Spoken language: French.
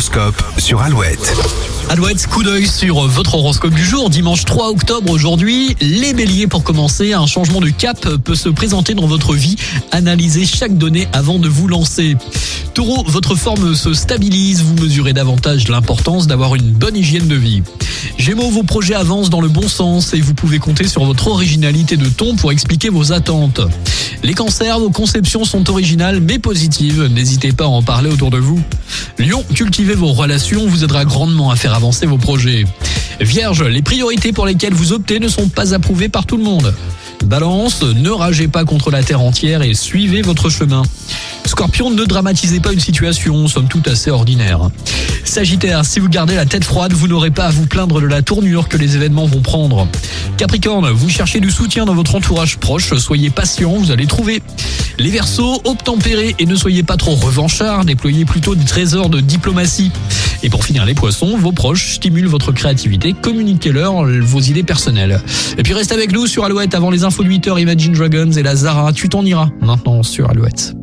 L'horoscope sur Alouette. Alouette, coup d'œil sur votre horoscope du jour. Dimanche 3 octobre aujourd'hui, les béliers pour commencer, un changement de cap peut se présenter dans votre vie. Analysez chaque donnée avant de vous lancer. Taureau, votre forme se stabilise, vous mesurez davantage l'importance d'avoir une bonne hygiène de vie. Gémeaux, vos projets avancent dans le bon sens et vous pouvez compter sur votre originalité de ton pour expliquer vos attentes. Les cancers, vos conceptions sont originales mais positives, n'hésitez pas à en parler autour de vous. Lion, cultivez vos relations vous aidera grandement à faire avancer vos projets. Vierge, les priorités pour lesquelles vous optez ne sont pas approuvées par tout le monde. Balance, ne ragez pas contre la terre entière et suivez votre chemin. Scorpion, ne dramatisez pas une situation, somme toute assez ordinaire. Sagittaire, si vous gardez la tête froide, vous n'aurez pas à vous plaindre de la tournure que les événements vont prendre. Capricorne, vous cherchez du soutien dans votre entourage proche, soyez patient, vous allez trouver. Les Verseaux, obtempérez et ne soyez pas trop revanchards, déployez plutôt des trésors de diplomatie. Et pour finir les poissons, vos proches stimulent votre créativité, communiquez-leur vos idées personnelles. Et puis reste avec nous sur Alouette avant les infos de 8h, Imagine Dragons et la Zara, tu t'en iras maintenant sur Alouette.